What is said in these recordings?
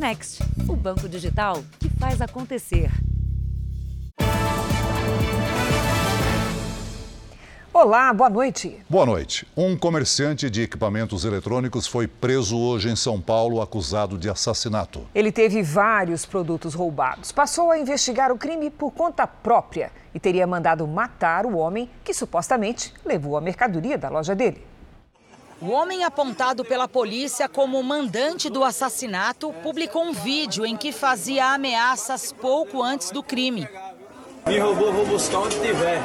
Next, o banco digital que faz acontecer. Olá, boa noite. Boa noite. Um comerciante de equipamentos eletrônicos foi preso hoje em São Paulo acusado de assassinato. Ele teve vários produtos roubados. Passou a investigar o crime por conta própria e teria mandado matar o homem que supostamente levou a mercadoria da loja dele. O homem apontado pela polícia como mandante do assassinato publicou um vídeo em que fazia ameaças pouco antes do crime. Me roubou, vou buscar onde tiver.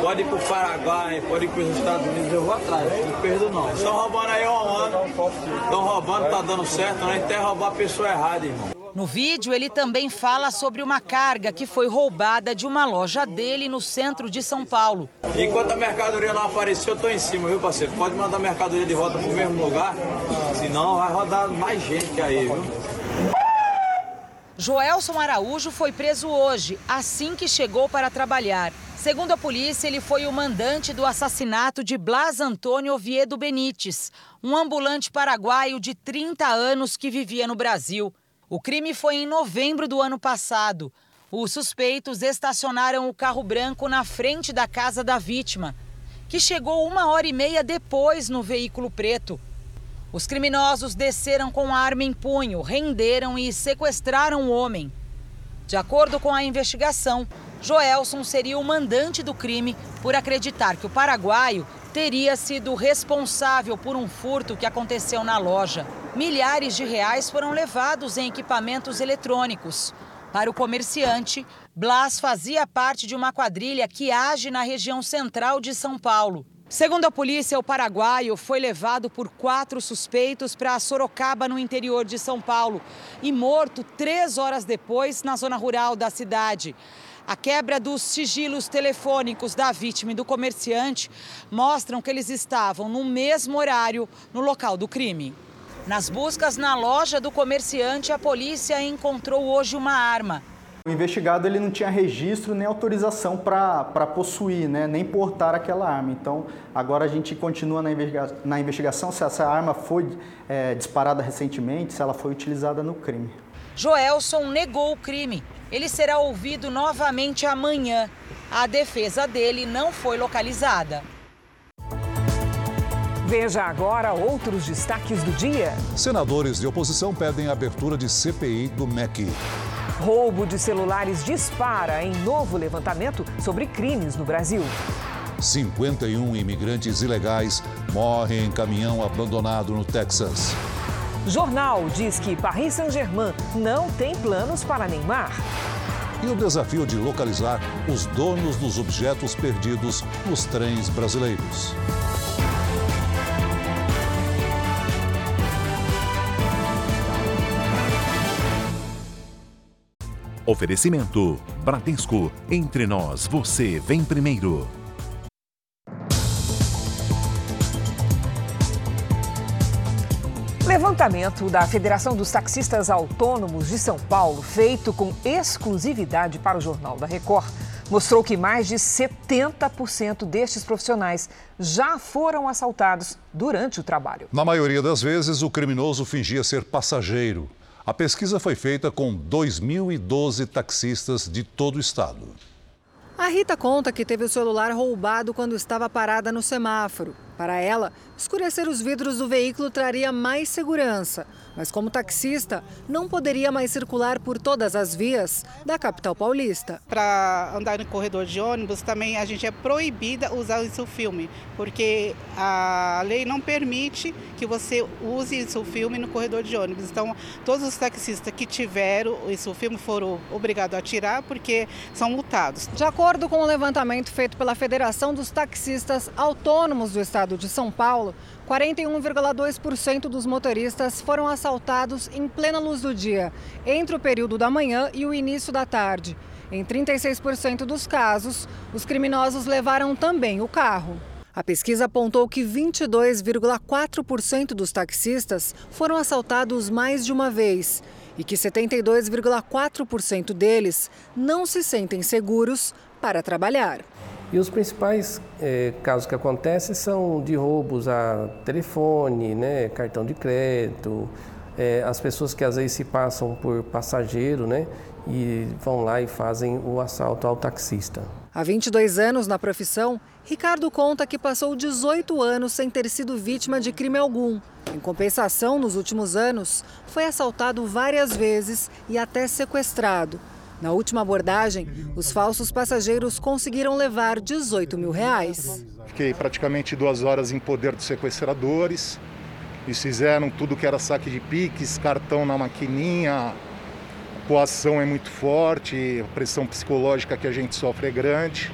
Pode ir pro Paraguai, pode ir pros Estados Unidos, eu vou atrás. Não perdo não. Estão roubando aí há um ano. Estão roubando, tá dando certo, não é roubar a pessoa errada, irmão. No vídeo, ele também fala sobre uma carga que foi roubada de uma loja dele no centro de São Paulo. Enquanto a mercadoria não apareceu, eu tô em cima, viu, parceiro? Pode mandar a mercadoria de volta pro mesmo lugar, senão vai rodar mais gente aí, viu? Joelson Araújo foi preso hoje, assim que chegou para trabalhar. Segundo a polícia, ele foi o mandante do assassinato de Blas Antônio Oviedo Benites, um ambulante paraguaio de 30 anos que vivia no Brasil. O crime foi em novembro do ano passado. Os suspeitos estacionaram o carro branco na frente da casa da vítima, que chegou uma hora e meia depois no veículo preto. Os criminosos desceram com arma em punho, renderam e sequestraram o homem. De acordo com a investigação, Joelson seria o mandante do crime por acreditar que o paraguaio teria sido responsável por um furto que aconteceu na loja. Milhares de reais foram levados em equipamentos eletrônicos. Para o comerciante, Blas fazia parte de uma quadrilha que age na região central de São Paulo. Segundo a polícia, o paraguaio foi levado por quatro suspeitos para Sorocaba, no interior de São Paulo, e morto três horas depois na zona rural da cidade. A quebra dos sigilos telefônicos da vítima e do comerciante mostram que eles estavam no mesmo horário no local do crime. Nas buscas na loja do comerciante, a polícia encontrou hoje uma arma. O investigado ele não tinha registro nem autorização para possuir, né, nem portar aquela arma. Então, agora a gente continua na, investiga na investigação se essa arma foi é, disparada recentemente, se ela foi utilizada no crime. Joelson negou o crime. Ele será ouvido novamente amanhã. A defesa dele não foi localizada. Veja agora outros destaques do dia. Senadores de oposição pedem a abertura de CPI do MEC. Roubo de celulares dispara em novo levantamento sobre crimes no Brasil. 51 imigrantes ilegais morrem em caminhão abandonado no Texas. Jornal diz que Paris Saint-Germain não tem planos para Neymar. E o desafio de localizar os donos dos objetos perdidos nos trens brasileiros. Oferecimento: Bradesco. Entre nós, você vem primeiro. Levantamento da Federação dos Taxistas Autônomos de São Paulo, feito com exclusividade para o Jornal da Record, mostrou que mais de 70% destes profissionais já foram assaltados durante o trabalho. Na maioria das vezes, o criminoso fingia ser passageiro a pesquisa foi feita com 2.012 taxistas de todo o estado. A Rita conta que teve o celular roubado quando estava parada no semáforo. Para ela, escurecer os vidros do veículo traria mais segurança mas como taxista, não poderia mais circular por todas as vias da capital paulista. Para andar no corredor de ônibus, também a gente é proibida usar isso filme, porque a lei não permite que você use isso filme no corredor de ônibus. Então, todos os taxistas que tiveram isso filme foram obrigados a tirar porque são multados. De acordo com o levantamento feito pela Federação dos Taxistas Autônomos do Estado de São Paulo, 41,2% dos motoristas foram assaltados em plena luz do dia, entre o período da manhã e o início da tarde. Em 36% dos casos, os criminosos levaram também o carro. A pesquisa apontou que 22,4% dos taxistas foram assaltados mais de uma vez e que 72,4% deles não se sentem seguros para trabalhar. E os principais é, casos que acontecem são de roubos a telefone, né, cartão de crédito, é, as pessoas que às vezes se passam por passageiro, né? E vão lá e fazem o assalto ao taxista. Há 22 anos na profissão, Ricardo conta que passou 18 anos sem ter sido vítima de crime algum. Em compensação, nos últimos anos, foi assaltado várias vezes e até sequestrado. Na última abordagem, os falsos passageiros conseguiram levar 18 mil reais. Fiquei praticamente duas horas em poder dos sequestradores. Eles fizeram tudo que era saque de piques, cartão na maquininha. A coação é muito forte, a pressão psicológica que a gente sofre é grande.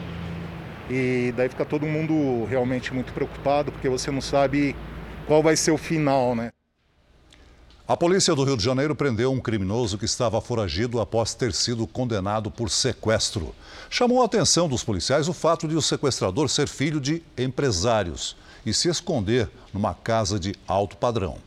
E daí fica todo mundo realmente muito preocupado, porque você não sabe qual vai ser o final, né? A polícia do Rio de Janeiro prendeu um criminoso que estava foragido após ter sido condenado por sequestro. Chamou a atenção dos policiais o fato de o sequestrador ser filho de empresários e se esconder numa casa de alto padrão.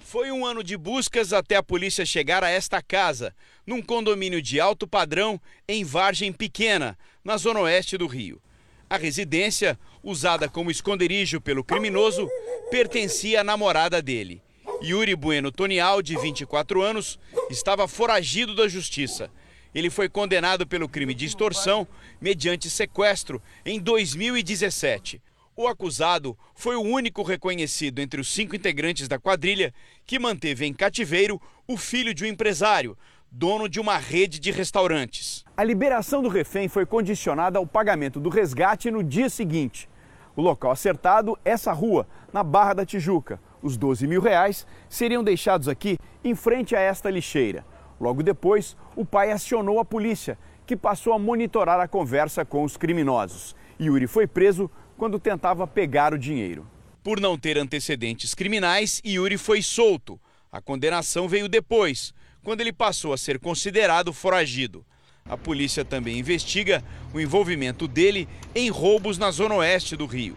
Foi um ano de buscas até a polícia chegar a esta casa, num condomínio de alto padrão em Vargem Pequena, na zona oeste do Rio. A residência, usada como esconderijo pelo criminoso, pertencia à namorada dele. Yuri Bueno Tonial, de 24 anos, estava foragido da justiça. Ele foi condenado pelo crime de extorsão mediante sequestro em 2017. O acusado foi o único reconhecido entre os cinco integrantes da quadrilha que manteve em cativeiro o filho de um empresário, dono de uma rede de restaurantes. A liberação do refém foi condicionada ao pagamento do resgate no dia seguinte. O local acertado, essa rua, na Barra da Tijuca. Os 12 mil reais seriam deixados aqui em frente a esta lixeira. Logo depois, o pai acionou a polícia, que passou a monitorar a conversa com os criminosos. Yuri foi preso quando tentava pegar o dinheiro. Por não ter antecedentes criminais, Yuri foi solto. A condenação veio depois, quando ele passou a ser considerado foragido. A polícia também investiga o envolvimento dele em roubos na zona oeste do Rio.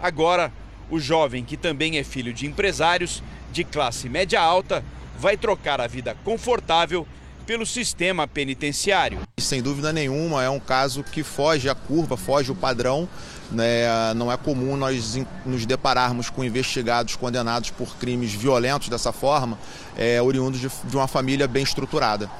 Agora, o jovem, que também é filho de empresários de classe média alta, vai trocar a vida confortável pelo sistema penitenciário. Sem dúvida nenhuma, é um caso que foge a curva, foge o padrão. Né? Não é comum nós nos depararmos com investigados condenados por crimes violentos dessa forma, é, oriundos de, de uma família bem estruturada.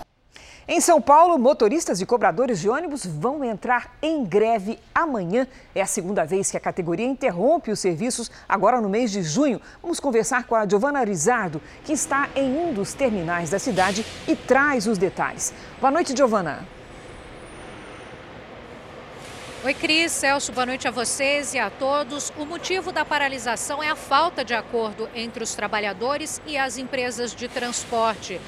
Em São Paulo, motoristas e cobradores de ônibus vão entrar em greve amanhã. É a segunda vez que a categoria interrompe os serviços, agora no mês de junho. Vamos conversar com a Giovana Rizardo, que está em um dos terminais da cidade e traz os detalhes. Boa noite, Giovana. Oi, Cris, Celso, boa noite a vocês e a todos. O motivo da paralisação é a falta de acordo entre os trabalhadores e as empresas de transporte.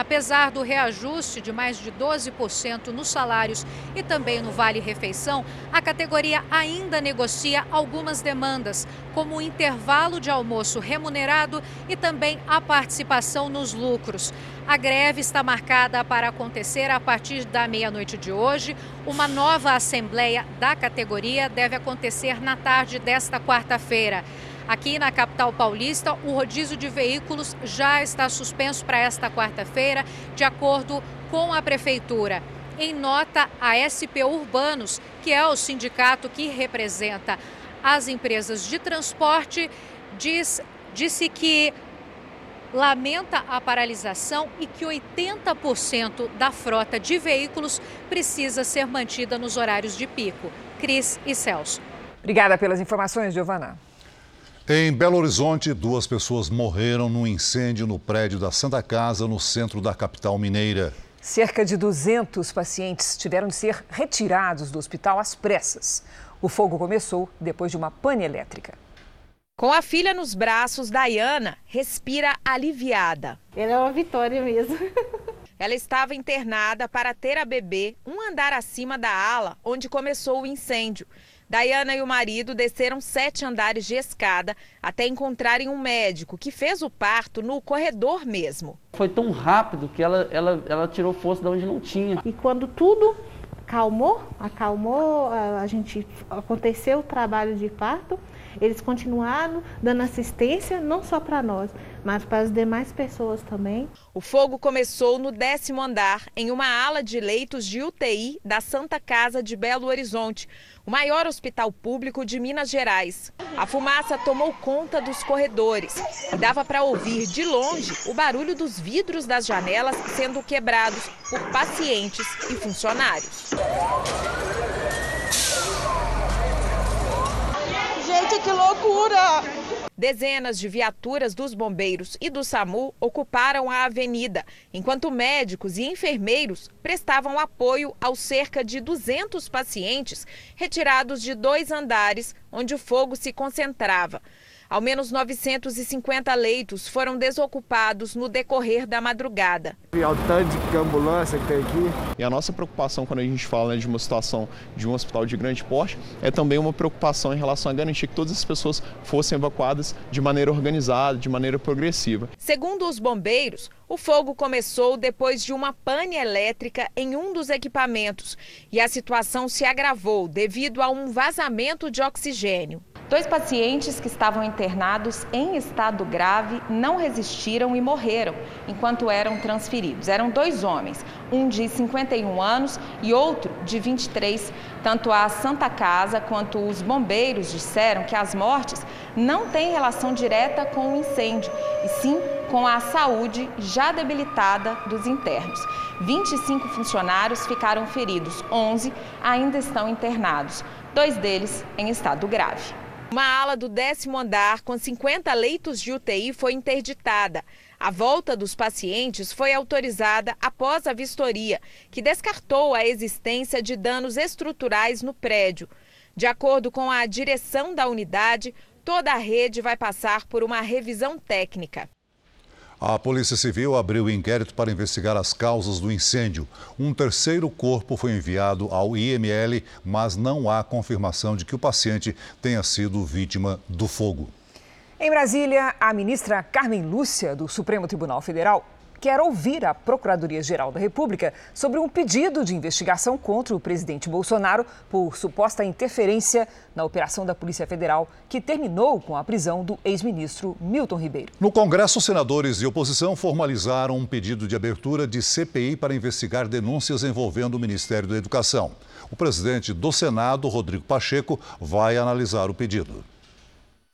Apesar do reajuste de mais de 12% nos salários e também no Vale Refeição, a categoria ainda negocia algumas demandas, como o intervalo de almoço remunerado e também a participação nos lucros. A greve está marcada para acontecer a partir da meia-noite de hoje. Uma nova assembleia da categoria deve acontecer na tarde desta quarta-feira. Aqui na capital paulista, o rodízio de veículos já está suspenso para esta quarta-feira, de acordo com a prefeitura. Em nota, a SP Urbanos, que é o sindicato que representa as empresas de transporte, diz, disse que lamenta a paralisação e que 80% da frota de veículos precisa ser mantida nos horários de pico. Cris e Celso. Obrigada pelas informações, Giovana. Em Belo Horizonte, duas pessoas morreram num incêndio no prédio da Santa Casa, no centro da capital mineira. Cerca de 200 pacientes tiveram de ser retirados do hospital às pressas. O fogo começou depois de uma pane elétrica. Com a filha nos braços, Dayana respira aliviada. Ela é uma vitória mesmo. Ela estava internada para ter a bebê um andar acima da ala onde começou o incêndio. Dayana e o marido desceram sete andares de escada até encontrarem um médico que fez o parto no corredor mesmo. Foi tão rápido que ela, ela, ela tirou força de onde não tinha. E quando tudo calmou, acalmou, a gente aconteceu o trabalho de parto, eles continuaram dando assistência não só para nós, mas para as demais pessoas também. O fogo começou no décimo andar, em uma ala de leitos de UTI da Santa Casa de Belo Horizonte, o maior hospital público de Minas Gerais. A fumaça tomou conta dos corredores e dava para ouvir de longe o barulho dos vidros das janelas sendo quebrados por pacientes e funcionários. Gente, que loucura! Dezenas de viaturas dos bombeiros e do SAMU ocuparam a avenida, enquanto médicos e enfermeiros prestavam apoio aos cerca de 200 pacientes retirados de dois andares onde o fogo se concentrava. Ao menos 950 leitos foram desocupados no decorrer da madrugada. E ao tanto de ambulância que tem aqui. E a nossa preocupação quando a gente fala né, de uma situação de um hospital de grande porte é também uma preocupação em relação a garantir que todas as pessoas fossem evacuadas de maneira organizada, de maneira progressiva. Segundo os bombeiros, o fogo começou depois de uma pane elétrica em um dos equipamentos e a situação se agravou devido a um vazamento de oxigênio. Dois pacientes que estavam internados em estado grave não resistiram e morreram enquanto eram transferidos. Eram dois homens, um de 51 anos e outro de 23. Tanto a Santa Casa quanto os bombeiros disseram que as mortes não têm relação direta com o incêndio, e sim com a saúde já debilitada dos internos. 25 funcionários ficaram feridos, 11 ainda estão internados, dois deles em estado grave. Uma ala do décimo andar com 50 leitos de UTI foi interditada. A volta dos pacientes foi autorizada após a vistoria, que descartou a existência de danos estruturais no prédio. De acordo com a direção da unidade, toda a rede vai passar por uma revisão técnica. A Polícia Civil abriu inquérito para investigar as causas do incêndio. Um terceiro corpo foi enviado ao IML, mas não há confirmação de que o paciente tenha sido vítima do fogo. Em Brasília, a ministra Carmen Lúcia, do Supremo Tribunal Federal, quer ouvir a Procuradoria-Geral da República sobre um pedido de investigação contra o presidente Bolsonaro por suposta interferência na operação da Polícia Federal, que terminou com a prisão do ex-ministro Milton Ribeiro. No Congresso, senadores de oposição formalizaram um pedido de abertura de CPI para investigar denúncias envolvendo o Ministério da Educação. O presidente do Senado, Rodrigo Pacheco, vai analisar o pedido.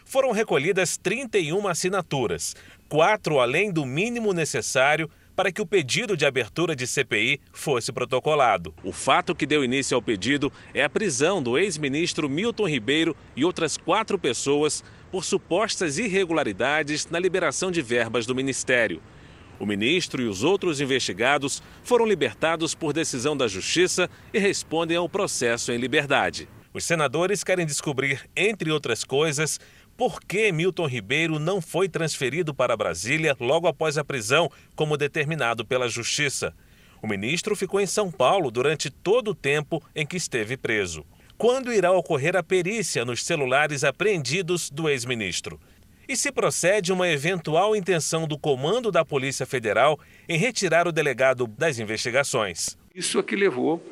Foram recolhidas 31 assinaturas quatro além do mínimo necessário para que o pedido de abertura de CPI fosse protocolado. O fato que deu início ao pedido é a prisão do ex-ministro Milton Ribeiro e outras quatro pessoas por supostas irregularidades na liberação de verbas do Ministério. O ministro e os outros investigados foram libertados por decisão da Justiça e respondem ao processo em liberdade. Os senadores querem descobrir, entre outras coisas, por que Milton Ribeiro não foi transferido para Brasília logo após a prisão, como determinado pela Justiça? O ministro ficou em São Paulo durante todo o tempo em que esteve preso. Quando irá ocorrer a perícia nos celulares apreendidos do ex-ministro? E se procede uma eventual intenção do comando da Polícia Federal em retirar o delegado das investigações? Isso é que levou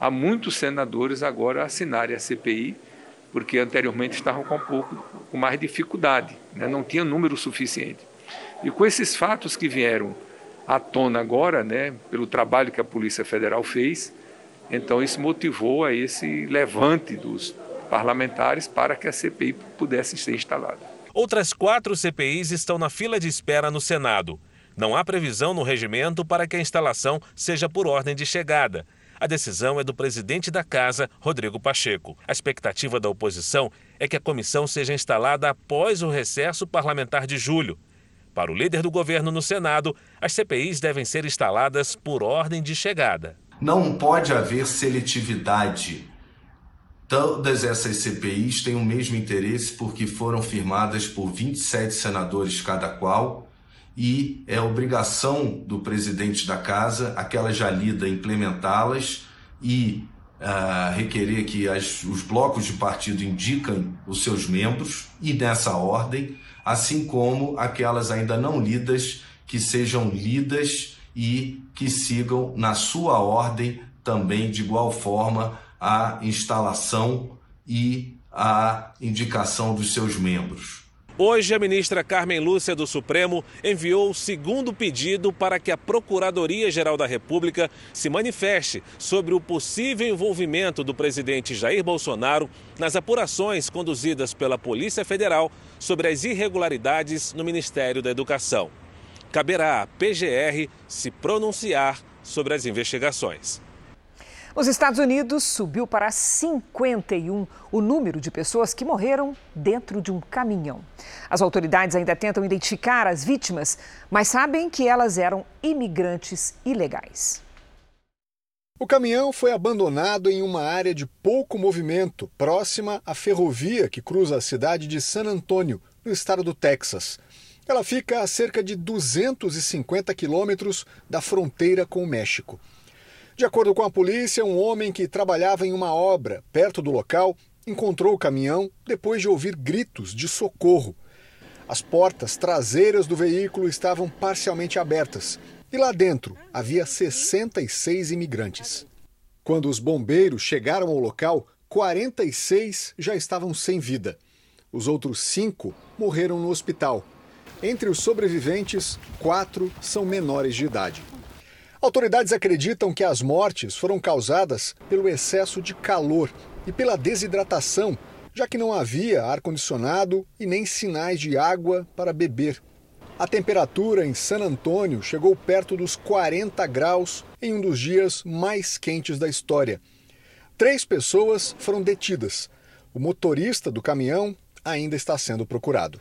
a muitos senadores agora a assinarem a CPI porque anteriormente estavam com pouco com mais dificuldade, né? não tinha número suficiente. E com esses fatos que vieram à tona agora, né, pelo trabalho que a Polícia Federal fez, então isso motivou a esse levante dos parlamentares para que a CPI pudesse ser instalada. Outras quatro CPIs estão na fila de espera no Senado. Não há previsão no regimento para que a instalação seja por ordem de chegada. A decisão é do presidente da casa, Rodrigo Pacheco. A expectativa da oposição é que a comissão seja instalada após o recesso parlamentar de julho. Para o líder do governo no Senado, as CPIs devem ser instaladas por ordem de chegada. Não pode haver seletividade. Todas essas CPIs têm o mesmo interesse porque foram firmadas por 27 senadores cada qual e é obrigação do presidente da casa, aquela já lida, implementá-las e uh, requerer que as, os blocos de partido indiquem os seus membros e nessa ordem, assim como aquelas ainda não lidas que sejam lidas e que sigam na sua ordem também de igual forma a instalação e a indicação dos seus membros. Hoje, a ministra Carmen Lúcia do Supremo enviou o segundo pedido para que a Procuradoria-Geral da República se manifeste sobre o possível envolvimento do presidente Jair Bolsonaro nas apurações conduzidas pela Polícia Federal sobre as irregularidades no Ministério da Educação. Caberá à PGR se pronunciar sobre as investigações. Os Estados Unidos subiu para 51 o número de pessoas que morreram dentro de um caminhão. As autoridades ainda tentam identificar as vítimas, mas sabem que elas eram imigrantes ilegais. O caminhão foi abandonado em uma área de pouco movimento, próxima à ferrovia que cruza a cidade de San Antônio, no estado do Texas. Ela fica a cerca de 250 quilômetros da fronteira com o México. De acordo com a polícia, um homem que trabalhava em uma obra perto do local encontrou o caminhão depois de ouvir gritos de socorro. As portas traseiras do veículo estavam parcialmente abertas e lá dentro havia 66 imigrantes. Quando os bombeiros chegaram ao local, 46 já estavam sem vida. Os outros cinco morreram no hospital. Entre os sobreviventes, quatro são menores de idade. Autoridades acreditam que as mortes foram causadas pelo excesso de calor e pela desidratação, já que não havia ar-condicionado e nem sinais de água para beber. A temperatura em San Antônio chegou perto dos 40 graus em um dos dias mais quentes da história. Três pessoas foram detidas. O motorista do caminhão ainda está sendo procurado.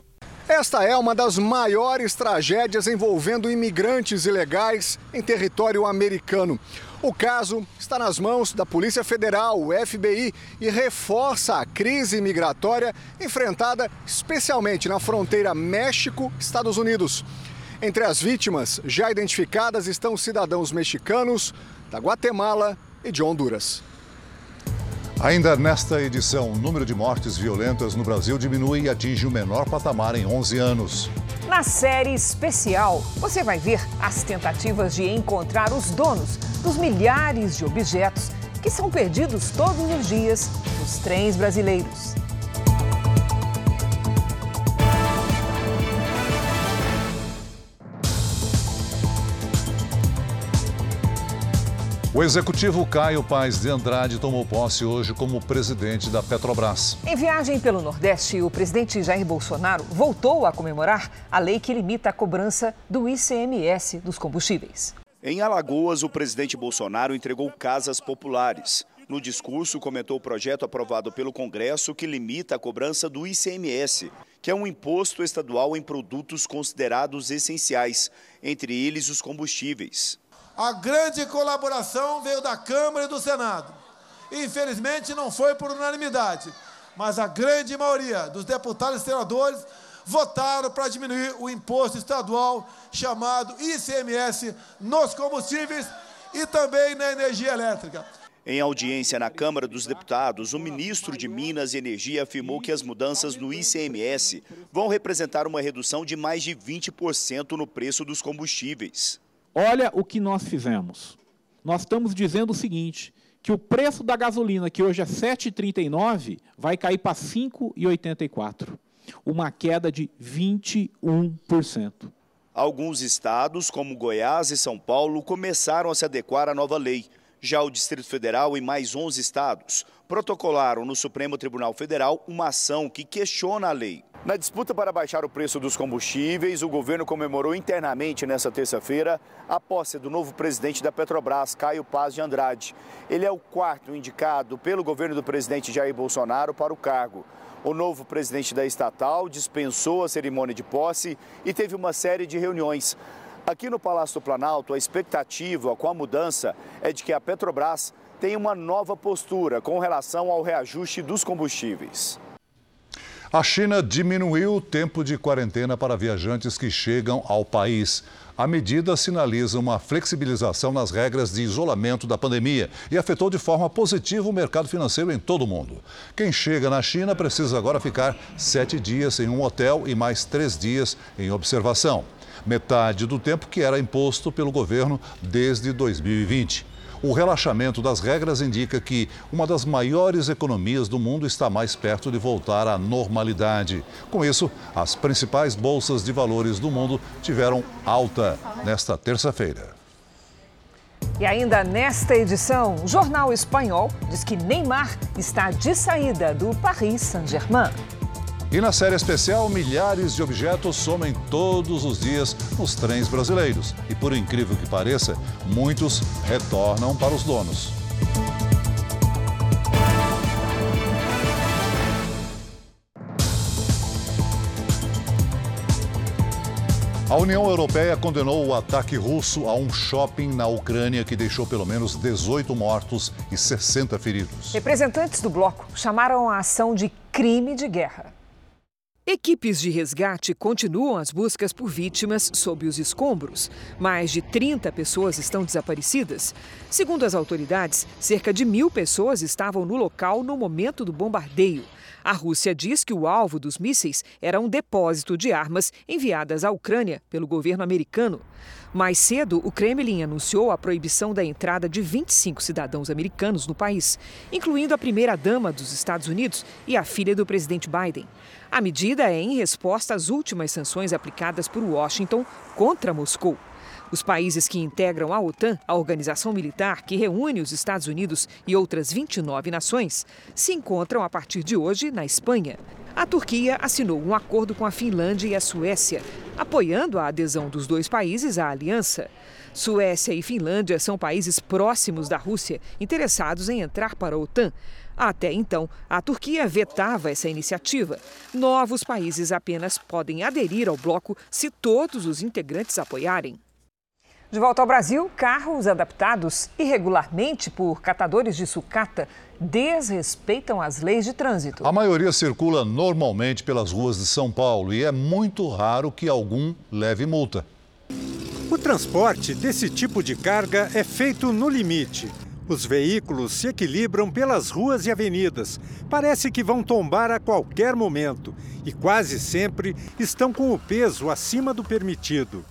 Esta é uma das maiores tragédias envolvendo imigrantes ilegais em território americano. O caso está nas mãos da Polícia Federal, o FBI, e reforça a crise migratória enfrentada especialmente na fronteira México-Estados Unidos. Entre as vítimas já identificadas estão cidadãos mexicanos, da Guatemala e de Honduras. Ainda nesta edição, o número de mortes violentas no Brasil diminui e atinge o menor patamar em 11 anos. Na série especial, você vai ver as tentativas de encontrar os donos dos milhares de objetos que são perdidos todos os dias nos trens brasileiros. O executivo Caio Paes de Andrade tomou posse hoje como presidente da Petrobras. Em viagem pelo Nordeste, o presidente Jair Bolsonaro voltou a comemorar a lei que limita a cobrança do ICMS dos combustíveis. Em Alagoas, o presidente Bolsonaro entregou casas populares. No discurso, comentou o projeto aprovado pelo Congresso que limita a cobrança do ICMS, que é um imposto estadual em produtos considerados essenciais, entre eles os combustíveis. A grande colaboração veio da Câmara e do Senado. Infelizmente não foi por unanimidade, mas a grande maioria dos deputados e senadores votaram para diminuir o imposto estadual chamado ICMS nos combustíveis e também na energia elétrica. Em audiência na Câmara dos Deputados, o ministro de Minas e Energia afirmou que as mudanças no ICMS vão representar uma redução de mais de 20% no preço dos combustíveis. Olha o que nós fizemos. Nós estamos dizendo o seguinte, que o preço da gasolina, que hoje é 7,39, vai cair para 5,84. Uma queda de 21%. Alguns estados, como Goiás e São Paulo, começaram a se adequar à nova lei. Já o Distrito Federal e mais 11 estados protocolaram no Supremo Tribunal Federal uma ação que questiona a lei. Na disputa para baixar o preço dos combustíveis, o governo comemorou internamente nesta terça-feira a posse do novo presidente da Petrobras, Caio Paz de Andrade. Ele é o quarto indicado pelo governo do presidente Jair Bolsonaro para o cargo. O novo presidente da estatal dispensou a cerimônia de posse e teve uma série de reuniões. Aqui no Palácio do Planalto, a expectativa com a mudança é de que a Petrobras tenha uma nova postura com relação ao reajuste dos combustíveis. A China diminuiu o tempo de quarentena para viajantes que chegam ao país. A medida sinaliza uma flexibilização nas regras de isolamento da pandemia e afetou de forma positiva o mercado financeiro em todo o mundo. Quem chega na China precisa agora ficar sete dias em um hotel e mais três dias em observação. metade do tempo que era imposto pelo governo desde 2020. O relaxamento das regras indica que uma das maiores economias do mundo está mais perto de voltar à normalidade. Com isso, as principais bolsas de valores do mundo tiveram alta nesta terça-feira. E ainda nesta edição, o jornal espanhol diz que Neymar está de saída do Paris Saint-Germain. E na série especial, milhares de objetos somem todos os dias nos trens brasileiros. E por incrível que pareça, muitos retornam para os donos. A União Europeia condenou o ataque russo a um shopping na Ucrânia que deixou pelo menos 18 mortos e 60 feridos. Representantes do bloco chamaram a ação de crime de guerra. Equipes de resgate continuam as buscas por vítimas sob os escombros. Mais de 30 pessoas estão desaparecidas. Segundo as autoridades, cerca de mil pessoas estavam no local no momento do bombardeio. A Rússia diz que o alvo dos mísseis era um depósito de armas enviadas à Ucrânia pelo governo americano. Mais cedo, o Kremlin anunciou a proibição da entrada de 25 cidadãos americanos no país, incluindo a primeira-dama dos Estados Unidos e a filha do presidente Biden. A medida é em resposta às últimas sanções aplicadas por Washington contra Moscou. Os países que integram a OTAN, a organização militar que reúne os Estados Unidos e outras 29 nações, se encontram a partir de hoje na Espanha. A Turquia assinou um acordo com a Finlândia e a Suécia, apoiando a adesão dos dois países à aliança. Suécia e Finlândia são países próximos da Rússia, interessados em entrar para a OTAN. Até então, a Turquia vetava essa iniciativa. Novos países apenas podem aderir ao bloco se todos os integrantes apoiarem. De volta ao Brasil, carros adaptados irregularmente por catadores de sucata desrespeitam as leis de trânsito. A maioria circula normalmente pelas ruas de São Paulo e é muito raro que algum leve multa. O transporte desse tipo de carga é feito no limite. Os veículos se equilibram pelas ruas e avenidas. Parece que vão tombar a qualquer momento e quase sempre estão com o peso acima do permitido.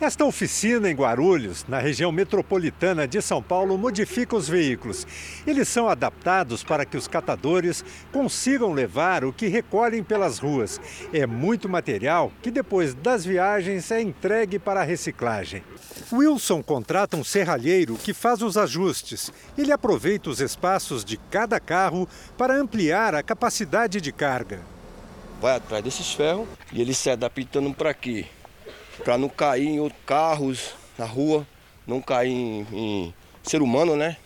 Esta oficina em Guarulhos, na região metropolitana de São Paulo, modifica os veículos. Eles são adaptados para que os catadores consigam levar o que recolhem pelas ruas. É muito material que depois das viagens é entregue para a reciclagem. Wilson contrata um serralheiro que faz os ajustes. Ele aproveita os espaços de cada carro para ampliar a capacidade de carga. Vai atrás desses ferros e ele se adaptando para quê? Para não cair em outros carros na rua, não cair em, em ser humano, né?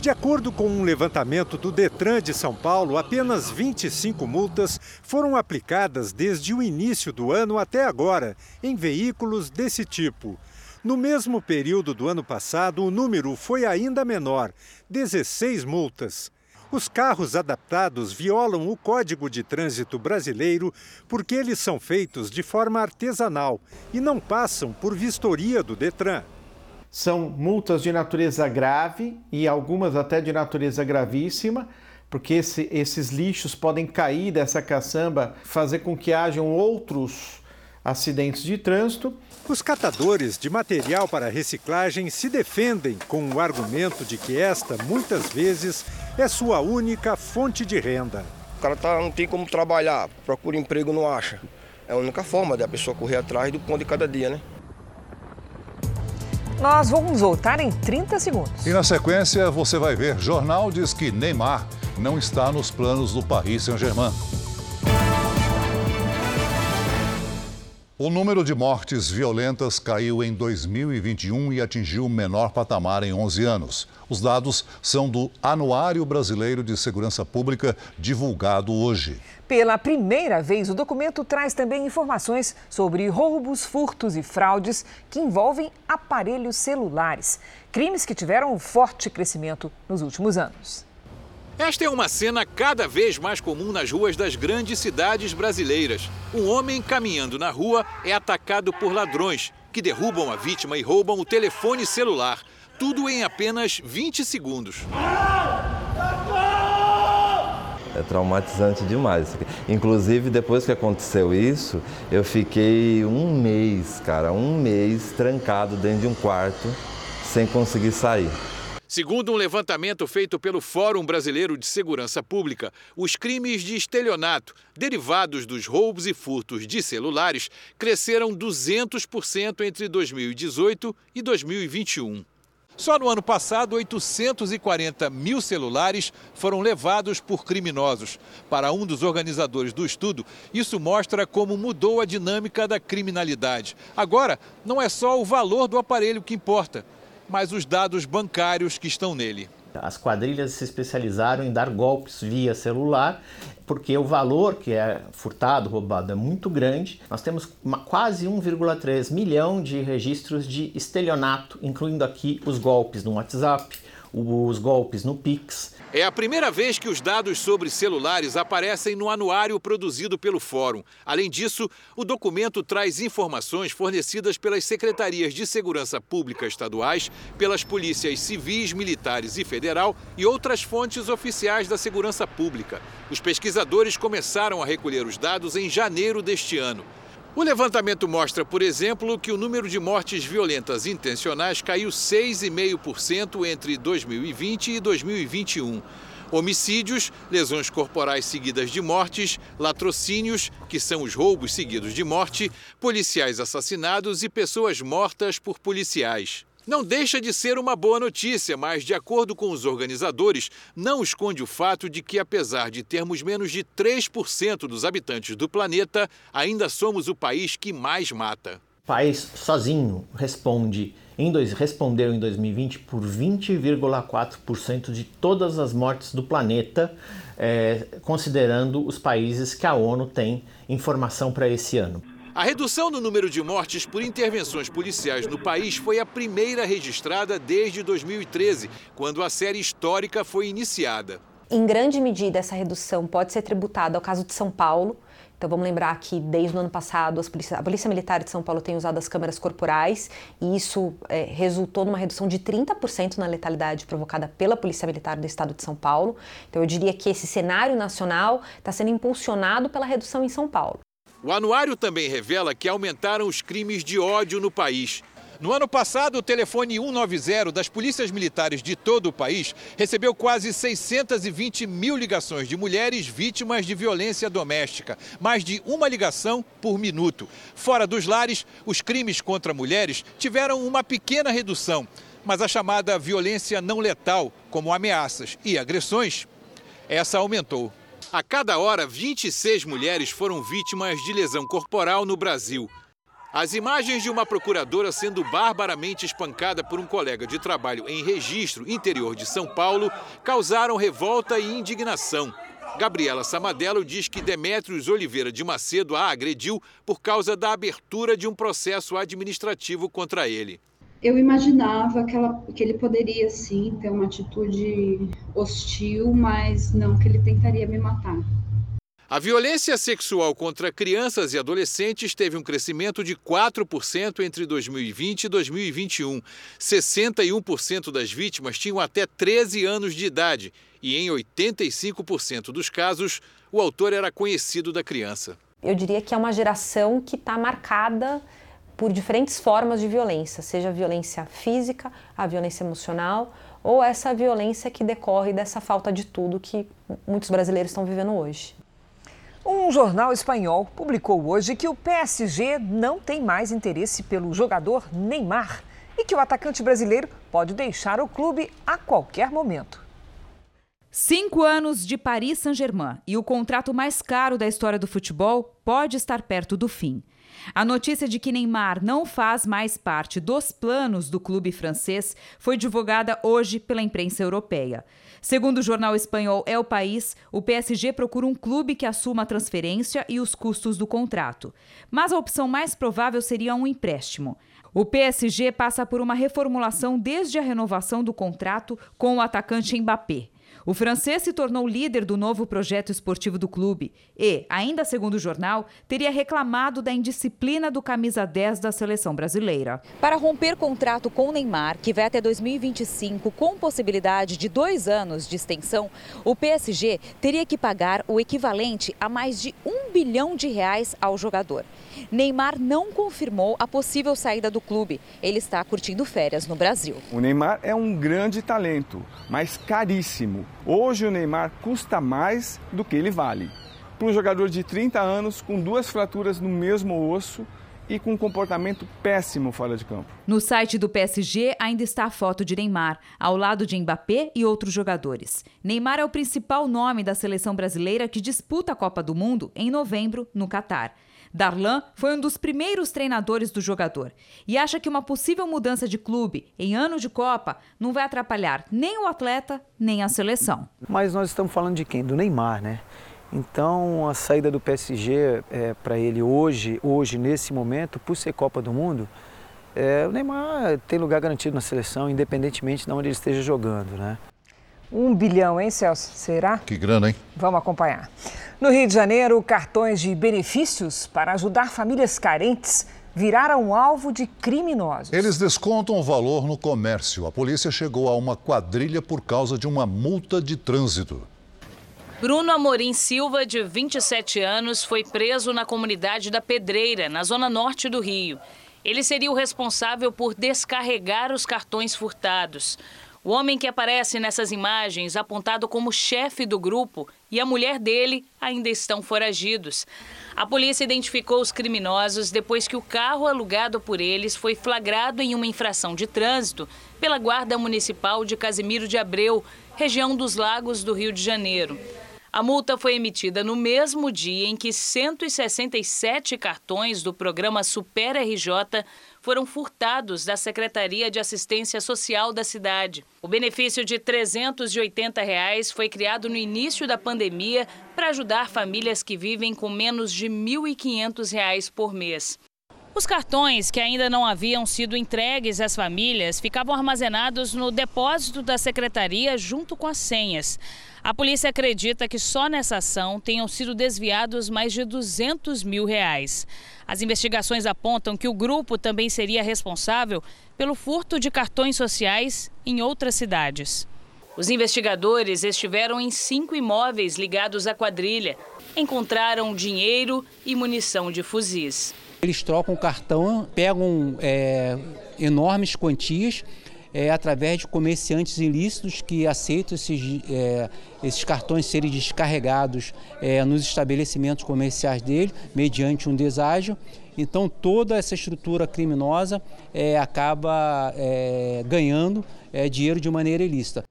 De acordo com um levantamento do Detran de São Paulo, apenas 25 multas foram aplicadas desde o início do ano até agora em veículos desse tipo. No mesmo período do ano passado, o número foi ainda menor 16 multas. Os carros adaptados violam o Código de Trânsito Brasileiro porque eles são feitos de forma artesanal e não passam por vistoria do Detran. São multas de natureza grave e algumas até de natureza gravíssima, porque esse, esses lixos podem cair dessa caçamba, fazer com que hajam outros acidentes de trânsito. Os catadores de material para reciclagem se defendem com o argumento de que esta, muitas vezes, é sua única fonte de renda. O cara tá, não tem como trabalhar, procura emprego, não acha. É a única forma da pessoa correr atrás do pão de cada dia, né? Nós vamos voltar em 30 segundos. E na sequência você vai ver: jornal diz que Neymar não está nos planos do Paris Saint-Germain. O número de mortes violentas caiu em 2021 e atingiu o menor patamar em 11 anos. Os dados são do Anuário Brasileiro de Segurança Pública, divulgado hoje. Pela primeira vez, o documento traz também informações sobre roubos, furtos e fraudes que envolvem aparelhos celulares. Crimes que tiveram um forte crescimento nos últimos anos. Esta é uma cena cada vez mais comum nas ruas das grandes cidades brasileiras. Um homem caminhando na rua é atacado por ladrões que derrubam a vítima e roubam o telefone celular. Tudo em apenas 20 segundos. É traumatizante demais. Inclusive, depois que aconteceu isso, eu fiquei um mês, cara, um mês trancado dentro de um quarto, sem conseguir sair. Segundo um levantamento feito pelo Fórum Brasileiro de Segurança Pública, os crimes de estelionato, derivados dos roubos e furtos de celulares, cresceram 200% entre 2018 e 2021. Só no ano passado, 840 mil celulares foram levados por criminosos. Para um dos organizadores do estudo, isso mostra como mudou a dinâmica da criminalidade. Agora, não é só o valor do aparelho que importa mas os dados bancários que estão nele. As quadrilhas se especializaram em dar golpes via celular, porque o valor que é furtado, roubado é muito grande. Nós temos uma, quase 1,3 milhão de registros de estelionato, incluindo aqui os golpes no WhatsApp, os golpes no Pix. É a primeira vez que os dados sobre celulares aparecem no anuário produzido pelo Fórum. Além disso, o documento traz informações fornecidas pelas secretarias de segurança pública estaduais, pelas polícias civis, militares e federal e outras fontes oficiais da segurança pública. Os pesquisadores começaram a recolher os dados em janeiro deste ano. O levantamento mostra, por exemplo, que o número de mortes violentas intencionais caiu 6,5% entre 2020 e 2021. Homicídios, lesões corporais seguidas de mortes, latrocínios, que são os roubos seguidos de morte, policiais assassinados e pessoas mortas por policiais. Não deixa de ser uma boa notícia, mas, de acordo com os organizadores, não esconde o fato de que, apesar de termos menos de 3% dos habitantes do planeta, ainda somos o país que mais mata. O país sozinho responde em dois, respondeu em 2020 por 20,4% de todas as mortes do planeta, é, considerando os países que a ONU tem informação para esse ano. A redução no número de mortes por intervenções policiais no país foi a primeira registrada desde 2013, quando a série histórica foi iniciada. Em grande medida, essa redução pode ser tributada ao caso de São Paulo. Então vamos lembrar que desde o ano passado polícia, a Polícia Militar de São Paulo tem usado as câmeras corporais e isso é, resultou numa redução de 30% na letalidade provocada pela Polícia Militar do Estado de São Paulo. Então eu diria que esse cenário nacional está sendo impulsionado pela redução em São Paulo. O anuário também revela que aumentaram os crimes de ódio no país. No ano passado, o telefone 190 das polícias militares de todo o país recebeu quase 620 mil ligações de mulheres vítimas de violência doméstica, mais de uma ligação por minuto. Fora dos lares, os crimes contra mulheres tiveram uma pequena redução, mas a chamada violência não letal, como ameaças e agressões, essa aumentou. A cada hora, 26 mulheres foram vítimas de lesão corporal no Brasil. As imagens de uma procuradora sendo barbaramente espancada por um colega de trabalho em registro interior de São Paulo causaram revolta e indignação. Gabriela Samadello diz que Demétrios Oliveira de Macedo a agrediu por causa da abertura de um processo administrativo contra ele eu imaginava que, ela, que ele poderia sim ter uma atitude hostil, mas não que ele tentaria me matar. A violência sexual contra crianças e adolescentes teve um crescimento de 4% entre 2020 e 2021. 61% das vítimas tinham até 13 anos de idade e, em 85% dos casos, o autor era conhecido da criança. Eu diria que é uma geração que está marcada por diferentes formas de violência, seja a violência física, a violência emocional ou essa violência que decorre dessa falta de tudo que muitos brasileiros estão vivendo hoje. Um jornal espanhol publicou hoje que o PSG não tem mais interesse pelo jogador Neymar e que o atacante brasileiro pode deixar o clube a qualquer momento. Cinco anos de Paris Saint-Germain e o contrato mais caro da história do futebol pode estar perto do fim. A notícia de que Neymar não faz mais parte dos planos do clube francês foi divulgada hoje pela imprensa europeia. Segundo o jornal espanhol El País, o PSG procura um clube que assuma a transferência e os custos do contrato. Mas a opção mais provável seria um empréstimo. O PSG passa por uma reformulação desde a renovação do contrato com o atacante Mbappé. O francês se tornou líder do novo projeto esportivo do clube e, ainda segundo o jornal, teria reclamado da indisciplina do camisa 10 da seleção brasileira. Para romper contrato com Neymar, que vai até 2025 com possibilidade de dois anos de extensão, o PSG teria que pagar o equivalente a mais de um bilhão de reais ao jogador. Neymar não confirmou a possível saída do clube. Ele está curtindo férias no Brasil. O Neymar é um grande talento, mas caríssimo. Hoje o Neymar custa mais do que ele vale. Para um jogador de 30 anos com duas fraturas no mesmo osso, e com um comportamento péssimo fora de campo. No site do PSG ainda está a foto de Neymar, ao lado de Mbappé e outros jogadores. Neymar é o principal nome da seleção brasileira que disputa a Copa do Mundo em novembro no Catar. Darlan foi um dos primeiros treinadores do jogador e acha que uma possível mudança de clube em ano de Copa não vai atrapalhar nem o atleta nem a seleção. Mas nós estamos falando de quem? Do Neymar, né? Então a saída do PSG é, para ele hoje, hoje nesse momento, por ser Copa do Mundo, é, o Neymar tem lugar garantido na seleção, independentemente de onde ele esteja jogando, né? Um bilhão, hein, Celso? Será? Que grana, hein? Vamos acompanhar. No Rio de Janeiro, cartões de benefícios para ajudar famílias carentes viraram alvo de criminosos. Eles descontam o valor no comércio. A polícia chegou a uma quadrilha por causa de uma multa de trânsito. Bruno Amorim Silva, de 27 anos, foi preso na comunidade da Pedreira, na zona norte do Rio. Ele seria o responsável por descarregar os cartões furtados. O homem que aparece nessas imagens, apontado como chefe do grupo, e a mulher dele ainda estão foragidos. A polícia identificou os criminosos depois que o carro alugado por eles foi flagrado em uma infração de trânsito pela Guarda Municipal de Casimiro de Abreu, região dos Lagos do Rio de Janeiro. A multa foi emitida no mesmo dia em que 167 cartões do programa Super RJ foram furtados da Secretaria de Assistência Social da cidade. O benefício de 380 reais foi criado no início da pandemia para ajudar famílias que vivem com menos de R$ 1.500 por mês. Os cartões que ainda não haviam sido entregues às famílias ficavam armazenados no depósito da secretaria junto com as senhas. A polícia acredita que só nessa ação tenham sido desviados mais de 200 mil reais. As investigações apontam que o grupo também seria responsável pelo furto de cartões sociais em outras cidades. Os investigadores estiveram em cinco imóveis ligados à quadrilha. Encontraram dinheiro e munição de fuzis. Eles trocam cartão, pegam é, enormes quantias é, através de comerciantes ilícitos que aceitam esses, é, esses cartões serem descarregados é, nos estabelecimentos comerciais dele, mediante um deságio. Então, toda essa estrutura criminosa é, acaba é, ganhando é, dinheiro de maneira ilícita.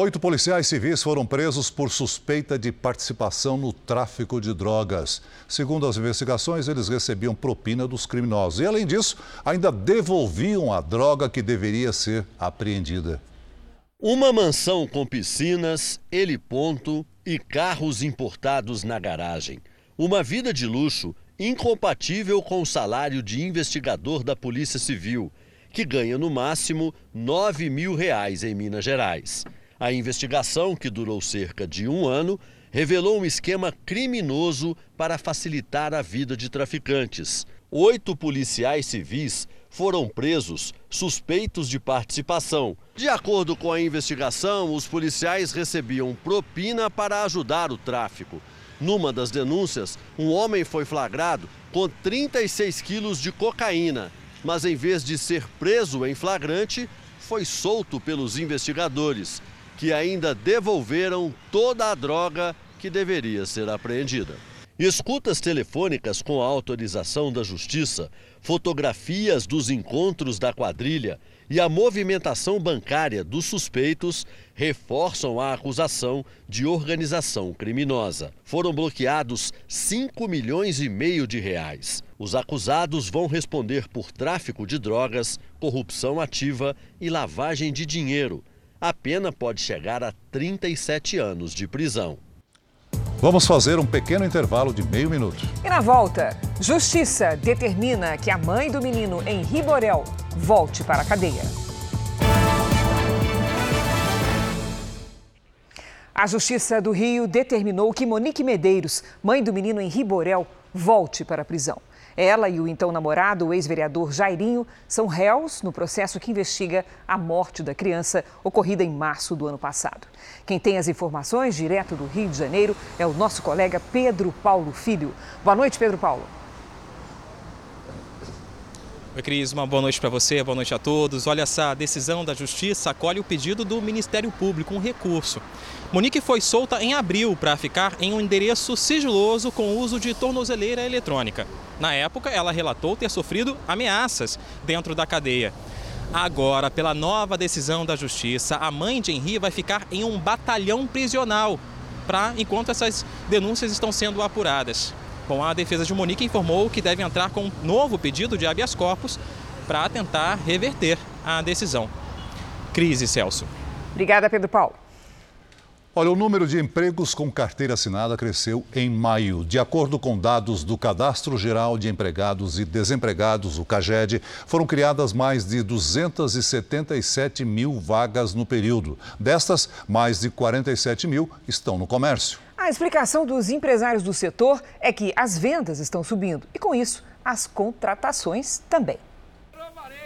Oito policiais civis foram presos por suspeita de participação no tráfico de drogas. Segundo as investigações, eles recebiam propina dos criminosos e, além disso, ainda devolviam a droga que deveria ser apreendida. Uma mansão com piscinas, heliponto e carros importados na garagem. Uma vida de luxo incompatível com o salário de investigador da Polícia Civil, que ganha no máximo 9 mil reais em Minas Gerais. A investigação, que durou cerca de um ano, revelou um esquema criminoso para facilitar a vida de traficantes. Oito policiais civis foram presos suspeitos de participação. De acordo com a investigação, os policiais recebiam propina para ajudar o tráfico. Numa das denúncias, um homem foi flagrado com 36 quilos de cocaína, mas em vez de ser preso em flagrante, foi solto pelos investigadores que ainda devolveram toda a droga que deveria ser apreendida. Escutas telefônicas com autorização da Justiça, fotografias dos encontros da quadrilha e a movimentação bancária dos suspeitos reforçam a acusação de organização criminosa. Foram bloqueados 5 milhões e meio de reais. Os acusados vão responder por tráfico de drogas, corrupção ativa e lavagem de dinheiro a pena pode chegar a 37 anos de prisão. Vamos fazer um pequeno intervalo de meio minuto. E na volta, Justiça determina que a mãe do menino Henri Borel volte para a cadeia. A Justiça do Rio determinou que Monique Medeiros, mãe do menino Henri Borel, volte para a prisão. Ela e o então namorado, o ex-vereador Jairinho, são réus no processo que investiga a morte da criança ocorrida em março do ano passado. Quem tem as informações direto do Rio de Janeiro é o nosso colega Pedro Paulo Filho. Boa noite, Pedro Paulo. Oi, Cris, uma boa noite para você, boa noite a todos. Olha, essa decisão da Justiça acolhe o pedido do Ministério Público, um recurso. Monique foi solta em abril para ficar em um endereço sigiloso com uso de tornozeleira eletrônica. Na época, ela relatou ter sofrido ameaças dentro da cadeia. Agora, pela nova decisão da Justiça, a mãe de Henri vai ficar em um batalhão prisional para enquanto essas denúncias estão sendo apuradas. Bom, a defesa de Monique informou que deve entrar com um novo pedido de habeas corpus para tentar reverter a decisão. Crise, Celso. Obrigada, Pedro Paulo. Olha, o número de empregos com carteira assinada cresceu em maio. De acordo com dados do Cadastro Geral de Empregados e Desempregados, o CAGED, foram criadas mais de 277 mil vagas no período. Destas, mais de 47 mil estão no comércio. A explicação dos empresários do setor é que as vendas estão subindo e, com isso, as contratações também.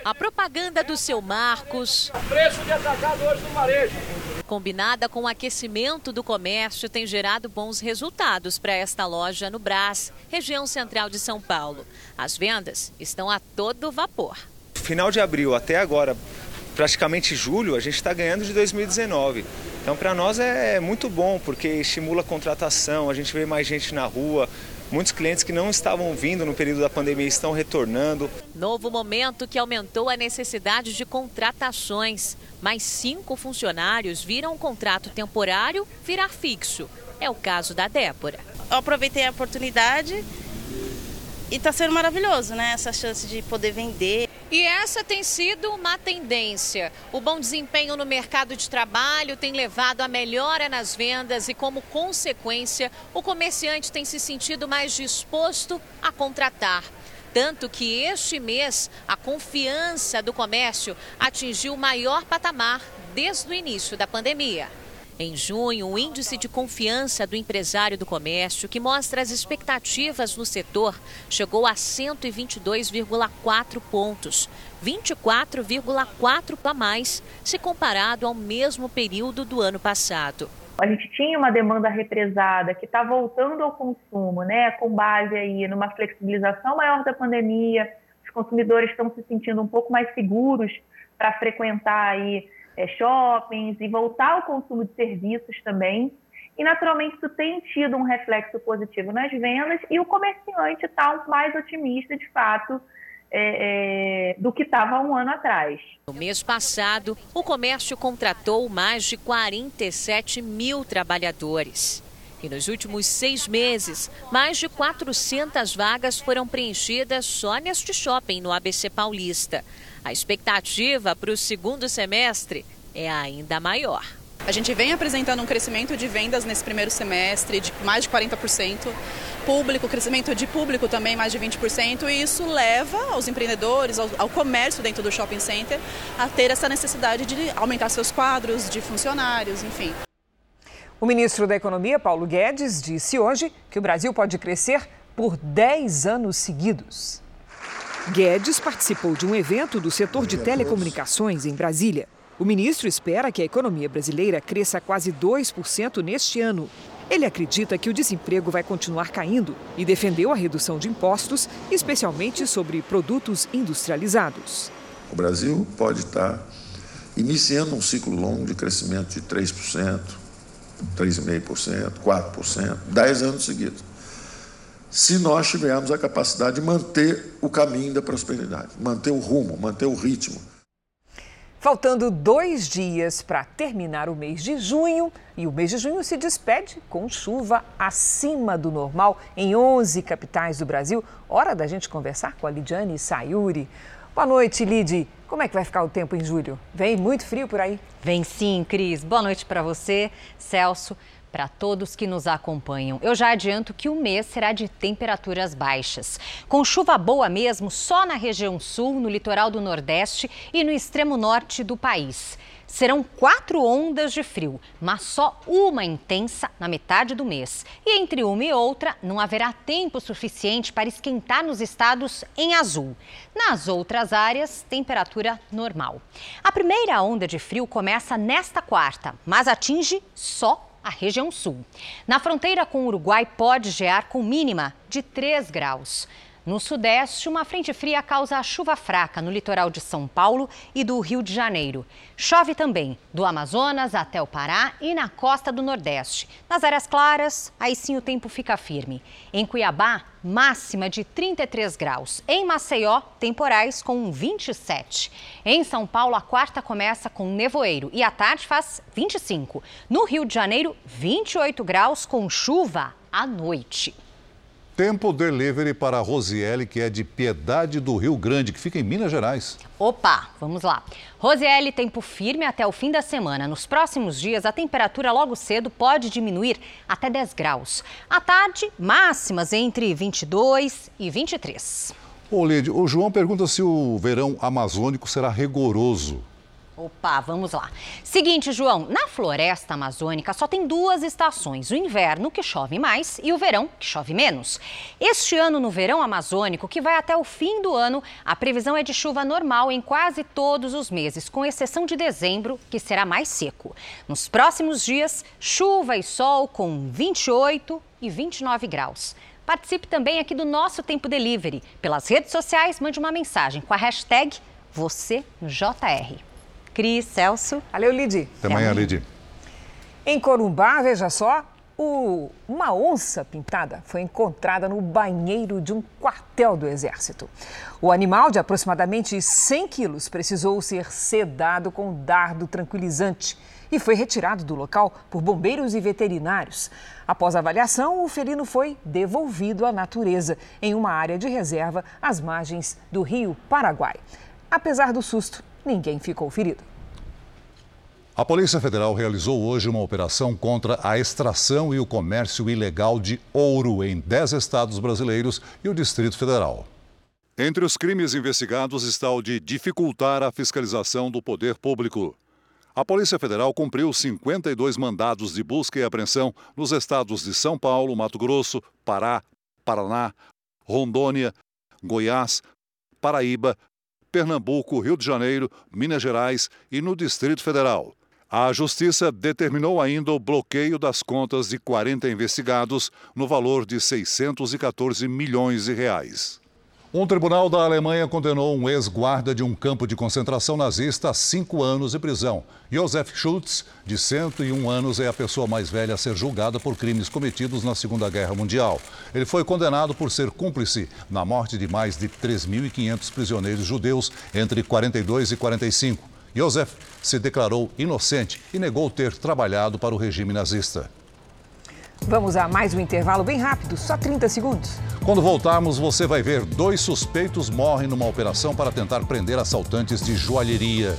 A propaganda do seu Marcos. Preço de atacado hoje no varejo. Combinada com o aquecimento do comércio, tem gerado bons resultados para esta loja no Brás, região central de São Paulo. As vendas estão a todo vapor. Final de abril até agora, praticamente julho, a gente está ganhando de 2019. Então, para nós é muito bom, porque estimula a contratação, a gente vê mais gente na rua. Muitos clientes que não estavam vindo no período da pandemia estão retornando. Novo momento que aumentou a necessidade de contratações. Mais cinco funcionários viram um contrato temporário virar fixo. É o caso da Débora. Eu aproveitei a oportunidade e está sendo maravilhoso, né? Essa chance de poder vender. E essa tem sido uma tendência. O bom desempenho no mercado de trabalho tem levado a melhora nas vendas e, como consequência, o comerciante tem se sentido mais disposto a contratar. Tanto que este mês a confiança do comércio atingiu o maior patamar desde o início da pandemia. Em junho, o índice de confiança do empresário do comércio, que mostra as expectativas no setor, chegou a 122,4 pontos, 24,4 a mais se comparado ao mesmo período do ano passado. A gente tinha uma demanda represada que está voltando ao consumo, né, com base aí numa flexibilização maior da pandemia. Os consumidores estão se sentindo um pouco mais seguros para frequentar aí é, shoppings e voltar ao consumo de serviços também. E, naturalmente, isso tem tido um reflexo positivo nas vendas e o comerciante está mais otimista, de fato, é, é, do que estava um ano atrás. No mês passado, o comércio contratou mais de 47 mil trabalhadores. E nos últimos seis meses, mais de 400 vagas foram preenchidas só neste shopping no ABC Paulista. A expectativa para o segundo semestre é ainda maior. A gente vem apresentando um crescimento de vendas nesse primeiro semestre de mais de 40%, público, crescimento de público também mais de 20%, e isso leva aos empreendedores, ao, ao, comércio dentro do shopping center, a ter essa necessidade de aumentar seus quadros de funcionários, enfim. O ministro da Economia, Paulo Guedes, disse hoje que o Brasil pode crescer por 10 anos seguidos. Guedes participou de um evento do setor de telecomunicações em Brasília. O ministro espera que a economia brasileira cresça quase 2% neste ano. Ele acredita que o desemprego vai continuar caindo e defendeu a redução de impostos, especialmente sobre produtos industrializados. O Brasil pode estar iniciando um ciclo longo de crescimento de 3%, 3,5%, 4%, 10 anos seguidos se nós tivermos a capacidade de manter o caminho da prosperidade, manter o rumo, manter o ritmo. Faltando dois dias para terminar o mês de junho, e o mês de junho se despede com chuva acima do normal em 11 capitais do Brasil. Hora da gente conversar com a Lidiane Sayuri. Boa noite, Lid. Como é que vai ficar o tempo em julho? Vem muito frio por aí? Vem sim, Cris. Boa noite para você, Celso para todos que nos acompanham. Eu já adianto que o mês será de temperaturas baixas, com chuva boa mesmo só na região sul, no litoral do Nordeste e no extremo norte do país. Serão quatro ondas de frio, mas só uma intensa na metade do mês. E entre uma e outra, não haverá tempo suficiente para esquentar nos estados em azul. Nas outras áreas, temperatura normal. A primeira onda de frio começa nesta quarta, mas atinge só a região sul. Na fronteira com o Uruguai, pode gear com mínima de 3 graus. No sudeste, uma frente fria causa chuva fraca no litoral de São Paulo e do Rio de Janeiro. Chove também do Amazonas até o Pará e na costa do Nordeste. Nas áreas claras, aí sim o tempo fica firme. Em Cuiabá, máxima de 33 graus. Em Maceió, temporais com 27. Em São Paulo, a quarta começa com nevoeiro e à tarde faz 25. No Rio de Janeiro, 28 graus com chuva à noite. Tempo delivery para a Rosiele, que é de Piedade do Rio Grande, que fica em Minas Gerais. Opa, vamos lá. Rosiele, tempo firme até o fim da semana. Nos próximos dias, a temperatura logo cedo pode diminuir até 10 graus. À tarde, máximas entre 22 e 23. Ô, Lid, o João pergunta se o verão amazônico será rigoroso. Opa, vamos lá. Seguinte, João, na floresta amazônica só tem duas estações: o inverno, que chove mais, e o verão, que chove menos. Este ano, no verão amazônico, que vai até o fim do ano, a previsão é de chuva normal em quase todos os meses, com exceção de dezembro, que será mais seco. Nos próximos dias, chuva e sol com 28 e 29 graus. Participe também aqui do nosso Tempo Delivery. Pelas redes sociais, mande uma mensagem com a hashtag VocêJR. Cris, Celso. Valeu, Lidi. Até amanhã, Lidi. Em Corumbá, veja só, o... uma onça pintada foi encontrada no banheiro de um quartel do Exército. O animal, de aproximadamente 100 quilos, precisou ser sedado com dardo tranquilizante e foi retirado do local por bombeiros e veterinários. Após a avaliação, o felino foi devolvido à natureza em uma área de reserva às margens do rio Paraguai. Apesar do susto, ninguém ficou ferido. A Polícia Federal realizou hoje uma operação contra a extração e o comércio ilegal de ouro em 10 estados brasileiros e o Distrito Federal. Entre os crimes investigados está o de dificultar a fiscalização do poder público. A Polícia Federal cumpriu 52 mandados de busca e apreensão nos estados de São Paulo, Mato Grosso, Pará, Paraná, Rondônia, Goiás, Paraíba, Pernambuco, Rio de Janeiro, Minas Gerais e no Distrito Federal. A Justiça determinou ainda o bloqueio das contas de 40 investigados no valor de 614 milhões de reais. Um tribunal da Alemanha condenou um ex-guarda de um campo de concentração nazista a cinco anos de prisão. Josef Schultz, de 101 anos, é a pessoa mais velha a ser julgada por crimes cometidos na Segunda Guerra Mundial. Ele foi condenado por ser cúmplice na morte de mais de 3.500 prisioneiros judeus entre 42 e 45. Josef se declarou inocente e negou ter trabalhado para o regime nazista. Vamos a mais um intervalo bem rápido, só 30 segundos. Quando voltarmos, você vai ver dois suspeitos morrem numa operação para tentar prender assaltantes de joalheria.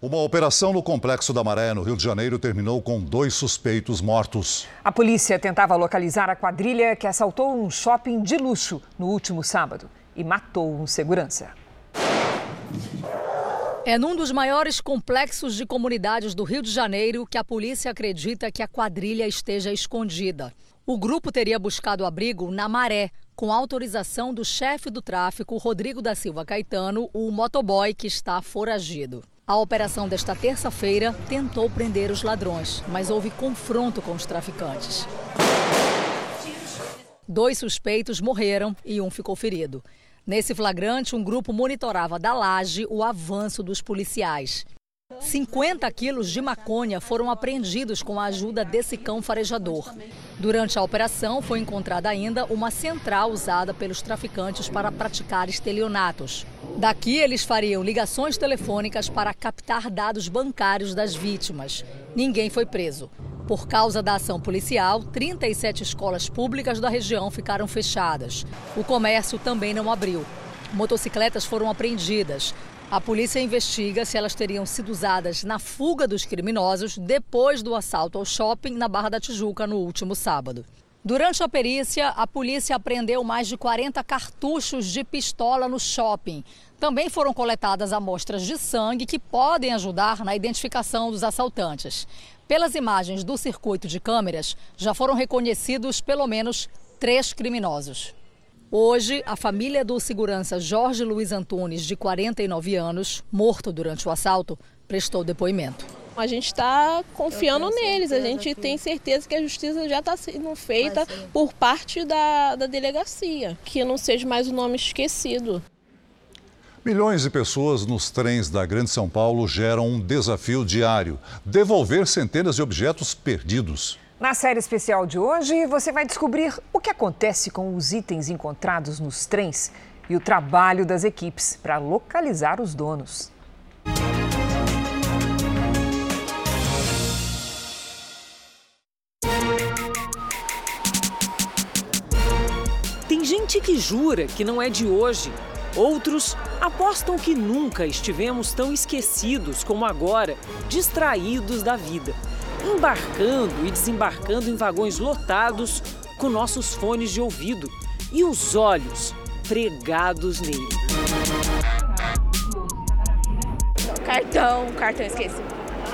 Uma operação no Complexo da Maré, no Rio de Janeiro, terminou com dois suspeitos mortos. A polícia tentava localizar a quadrilha que assaltou um shopping de luxo no último sábado e matou um segurança. É num dos maiores complexos de comunidades do Rio de Janeiro que a polícia acredita que a quadrilha esteja escondida. O grupo teria buscado abrigo na Maré, com autorização do chefe do tráfico, Rodrigo da Silva Caetano, o motoboy que está foragido. A operação desta terça-feira tentou prender os ladrões, mas houve confronto com os traficantes. Dois suspeitos morreram e um ficou ferido. Nesse flagrante, um grupo monitorava da laje o avanço dos policiais. 50 quilos de maconha foram apreendidos com a ajuda desse cão farejador. Durante a operação, foi encontrada ainda uma central usada pelos traficantes para praticar estelionatos. Daqui, eles fariam ligações telefônicas para captar dados bancários das vítimas. Ninguém foi preso. Por causa da ação policial, 37 escolas públicas da região ficaram fechadas. O comércio também não abriu. Motocicletas foram apreendidas. A polícia investiga se elas teriam sido usadas na fuga dos criminosos depois do assalto ao shopping na Barra da Tijuca no último sábado. Durante a perícia, a polícia apreendeu mais de 40 cartuchos de pistola no shopping. Também foram coletadas amostras de sangue que podem ajudar na identificação dos assaltantes. Pelas imagens do circuito de câmeras, já foram reconhecidos pelo menos três criminosos. Hoje, a família do segurança Jorge Luiz Antunes, de 49 anos, morto durante o assalto, prestou depoimento. A gente está confiando neles, a gente tem certeza que a justiça já está sendo feita por parte da, da delegacia, que não seja mais o nome esquecido. Milhões de pessoas nos trens da Grande São Paulo geram um desafio diário: devolver centenas de objetos perdidos. Na série especial de hoje, você vai descobrir o que acontece com os itens encontrados nos trens e o trabalho das equipes para localizar os donos. Tem gente que jura que não é de hoje. Outros apostam que nunca estivemos tão esquecidos como agora, distraídos da vida, embarcando e desembarcando em vagões lotados com nossos fones de ouvido e os olhos pregados nele. Cartão, cartão esqueci.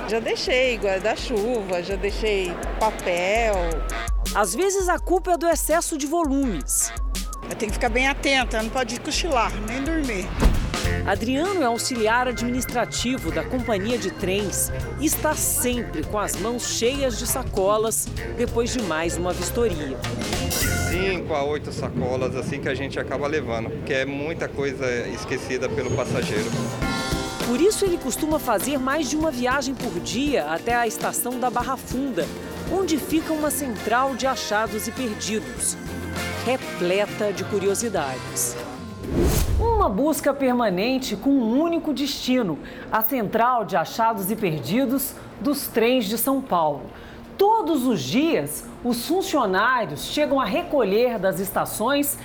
Já deixei guarda-chuva, já deixei papel. Às vezes a culpa é do excesso de volumes. Tem que ficar bem atenta, não pode cochilar, nem dormir. Adriano é auxiliar administrativo da companhia de trens e está sempre com as mãos cheias de sacolas depois de mais uma vistoria. Cinco a oito sacolas assim que a gente acaba levando, porque é muita coisa esquecida pelo passageiro. Por isso ele costuma fazer mais de uma viagem por dia até a estação da Barra Funda, onde fica uma central de achados e perdidos, repleta de curiosidades. Uma busca permanente com um único destino: a central de achados e perdidos dos trens de São Paulo. Todos os dias, os funcionários chegam a recolher das estações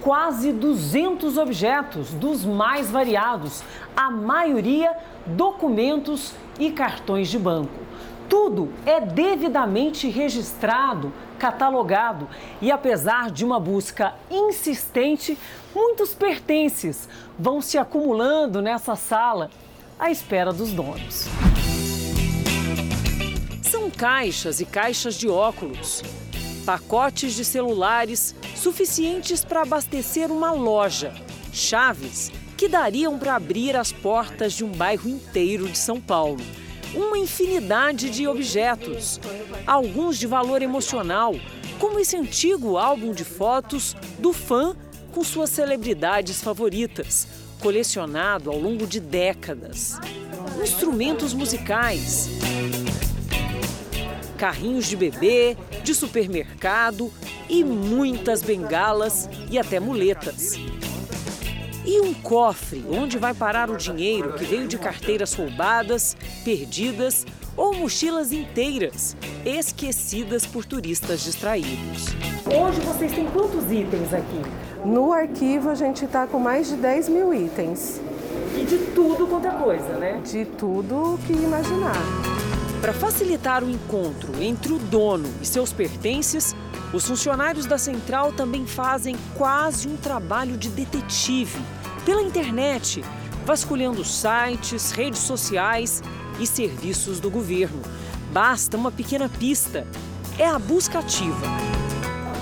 quase 200 objetos, dos mais variados, a maioria documentos e cartões de banco. Tudo é devidamente registrado, catalogado e, apesar de uma busca insistente, muitos pertences vão se acumulando nessa sala à espera dos donos. São caixas e caixas de óculos, pacotes de celulares suficientes para abastecer uma loja, chaves que dariam para abrir as portas de um bairro inteiro de São Paulo uma infinidade de objetos, alguns de valor emocional, como esse antigo álbum de fotos do fã com suas celebridades favoritas, colecionado ao longo de décadas. Instrumentos musicais, carrinhos de bebê, de supermercado e muitas bengalas e até muletas. E um cofre onde vai parar o dinheiro que veio de carteiras roubadas, perdidas ou mochilas inteiras, esquecidas por turistas distraídos. Hoje vocês têm quantos itens aqui? No arquivo a gente está com mais de 10 mil itens. E de tudo quanto é coisa, né? De tudo que imaginar. Para facilitar o encontro entre o dono e seus pertences, os funcionários da central também fazem quase um trabalho de detetive pela internet, vasculhando sites, redes sociais e serviços do governo. Basta uma pequena pista. É a busca ativa.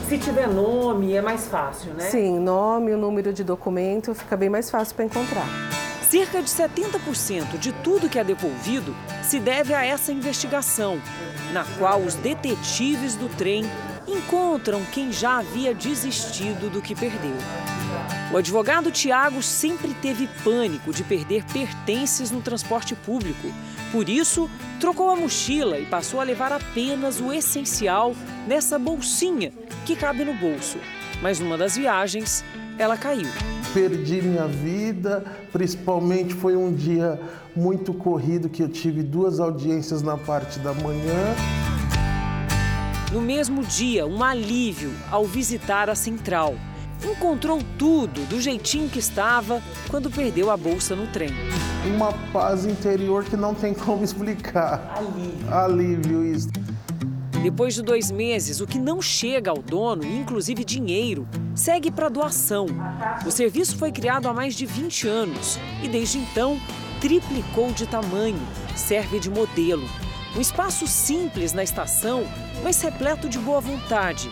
Se tiver nome, é mais fácil, né? Sim, nome, o número de documento fica bem mais fácil para encontrar. Cerca de 70% de tudo que é devolvido se deve a essa investigação, na qual os detetives do trem encontram quem já havia desistido do que perdeu. O advogado Tiago sempre teve pânico de perder pertences no transporte público. Por isso, trocou a mochila e passou a levar apenas o essencial nessa bolsinha que cabe no bolso. Mas numa das viagens, ela caiu. Perdi minha vida, principalmente foi um dia muito corrido que eu tive duas audiências na parte da manhã. No mesmo dia, um alívio ao visitar a central. Encontrou tudo do jeitinho que estava quando perdeu a bolsa no trem. Uma paz interior que não tem como explicar. Alívio. Alívio, isso. Depois de dois meses, o que não chega ao dono, inclusive dinheiro, segue para doação. O serviço foi criado há mais de 20 anos e, desde então, triplicou de tamanho, serve de modelo. Um espaço simples na estação, mas repleto de boa vontade,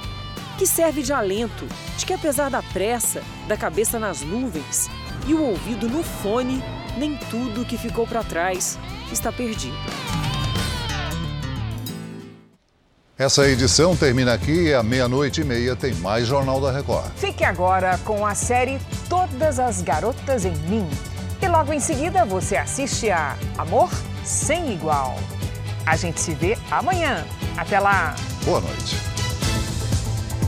que serve de alento de que, apesar da pressa, da cabeça nas nuvens e o ouvido no fone, nem tudo que ficou para trás está perdido. Essa edição termina aqui e à meia-noite e meia tem mais Jornal da Record. Fique agora com a série Todas as Garotas em Mim. E logo em seguida você assiste a Amor Sem Igual. A gente se vê amanhã. Até lá. Boa noite.